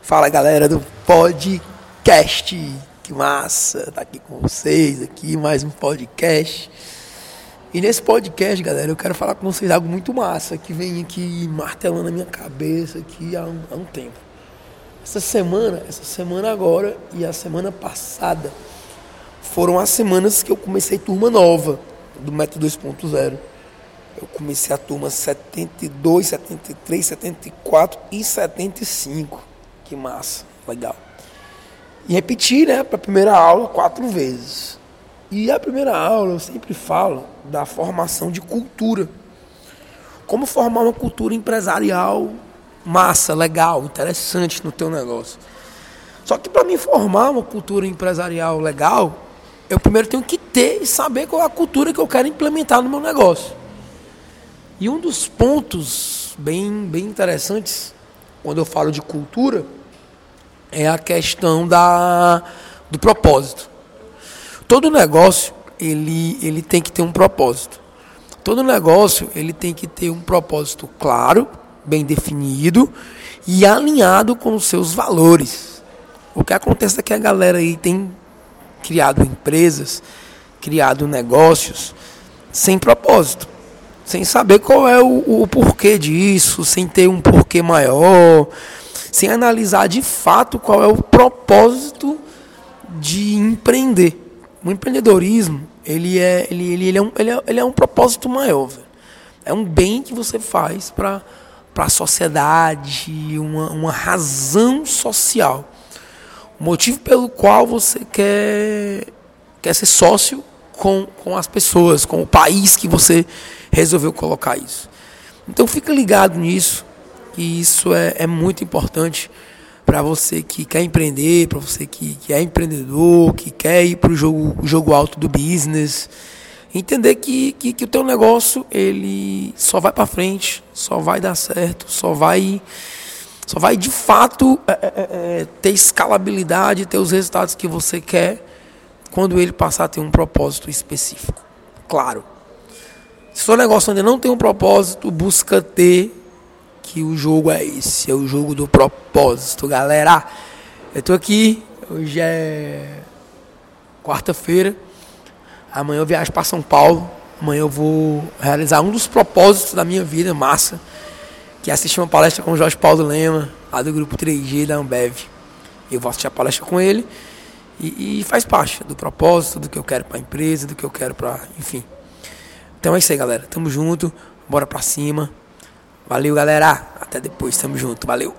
Fala galera do podcast, que massa, tá aqui com vocês, aqui mais um podcast. E nesse podcast, galera, eu quero falar com vocês algo muito massa que vem aqui martelando na minha cabeça aqui há um, há um tempo. Essa semana, essa semana agora e a semana passada foram as semanas que eu comecei turma nova do Método 2.0. Eu comecei a turma 72, 73, 74 e 75. Que massa, legal. E repeti, né, para a primeira aula quatro vezes. E a primeira aula eu sempre falo da formação de cultura. Como formar uma cultura empresarial massa, legal, interessante no teu negócio. Só que para mim formar uma cultura empresarial legal, eu primeiro tenho que ter e saber qual é a cultura que eu quero implementar no meu negócio. E um dos pontos bem, bem interessantes quando eu falo de cultura é a questão da, do propósito. Todo negócio ele, ele tem que ter um propósito. Todo negócio ele tem que ter um propósito claro, bem definido e alinhado com os seus valores. O que acontece é que a galera aí tem criado empresas, criado negócios sem propósito sem saber qual é o, o porquê disso, sem ter um porquê maior, sem analisar de fato qual é o propósito de empreender. O empreendedorismo, ele é, ele, ele, ele é, um, ele é, ele é um propósito maior. É um bem que você faz para a sociedade, uma, uma razão social. O motivo pelo qual você quer, quer ser sócio com, com as pessoas, com o país que você resolveu colocar isso. Então fica ligado nisso, que isso é, é muito importante para você que quer empreender, para você que, que é empreendedor, que quer ir para o jogo, jogo alto do business. Entender que, que, que o teu negócio ele só vai para frente, só vai dar certo, só vai só vai de fato é, é, é, é, ter escalabilidade, ter os resultados que você quer quando ele passar a ter um propósito específico. Claro, se seu negócio ainda não tem um propósito, busca ter que o jogo é esse, é o jogo do propósito, galera. Eu tô aqui, hoje é quarta-feira. Amanhã eu viajo para São Paulo. Amanhã eu vou realizar um dos propósitos da minha vida, massa, que é assistir uma palestra com o Jorge Paulo Lema, lá do grupo 3G da Ambev. Eu vou assistir a palestra com ele e, e faz parte do propósito, do que eu quero para a empresa, do que eu quero para, enfim, então é isso aí, galera. Tamo junto. Bora pra cima. Valeu, galera. Até depois. Tamo junto. Valeu.